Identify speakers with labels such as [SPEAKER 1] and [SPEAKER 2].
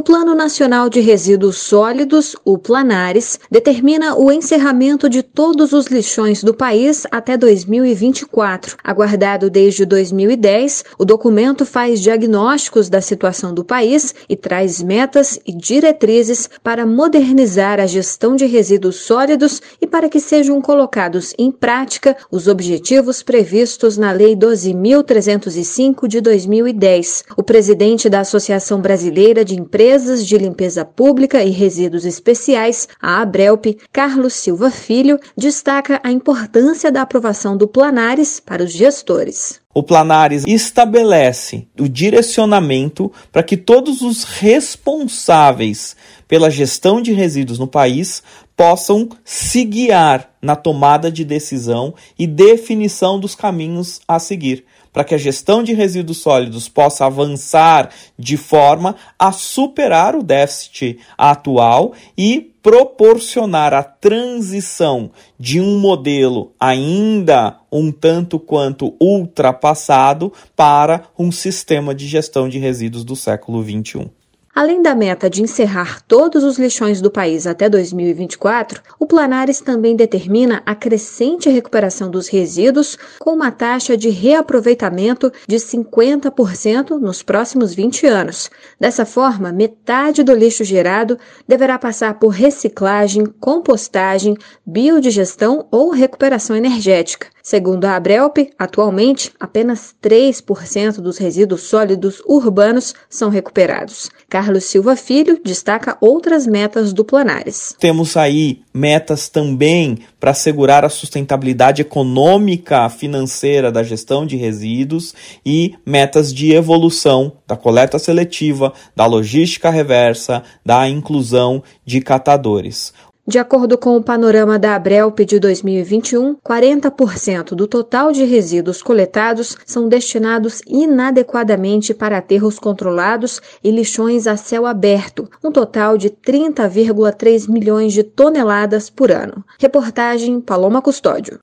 [SPEAKER 1] O Plano Nacional de Resíduos Sólidos, o Planares, determina o encerramento de todos os lixões do país até 2024. Aguardado desde 2010, o documento faz diagnósticos da situação do país e traz metas e diretrizes para modernizar a gestão de resíduos sólidos e para que sejam colocados em prática os objetivos previstos na Lei 12.305 de 2010. O presidente da Associação Brasileira de Empresas Empresas de Limpeza Pública e Resíduos Especiais, a Abrelp, Carlos Silva Filho, destaca a importância da aprovação do Planares para os gestores.
[SPEAKER 2] O Planares estabelece o direcionamento para que todos os responsáveis pela gestão de resíduos no país possam se guiar na tomada de decisão e definição dos caminhos a seguir, para que a gestão de resíduos sólidos possa avançar de forma a superar o déficit atual e proporcionar a transição de um modelo ainda um tanto quanto ultrapassado para um sistema de gestão de resíduos do século XXI.
[SPEAKER 1] Além da meta de encerrar todos os lixões do país até 2024, o Planares também determina a crescente recuperação dos resíduos com uma taxa de reaproveitamento de 50% nos próximos 20 anos. Dessa forma, metade do lixo gerado deverá passar por reciclagem, compostagem, biodigestão ou recuperação energética. Segundo a Abrelp, atualmente apenas 3% dos resíduos sólidos urbanos são recuperados. Carlos Silva Filho destaca outras metas do Planares.
[SPEAKER 2] Temos aí metas também para assegurar a sustentabilidade econômica financeira da gestão de resíduos e metas de evolução da coleta seletiva, da logística reversa, da inclusão de catadores.
[SPEAKER 1] De acordo com o panorama da Abrelp de 2021, 40% do total de resíduos coletados são destinados inadequadamente para aterros controlados e lixões a céu aberto, um total de 30,3 milhões de toneladas por ano. Reportagem Paloma Custódio.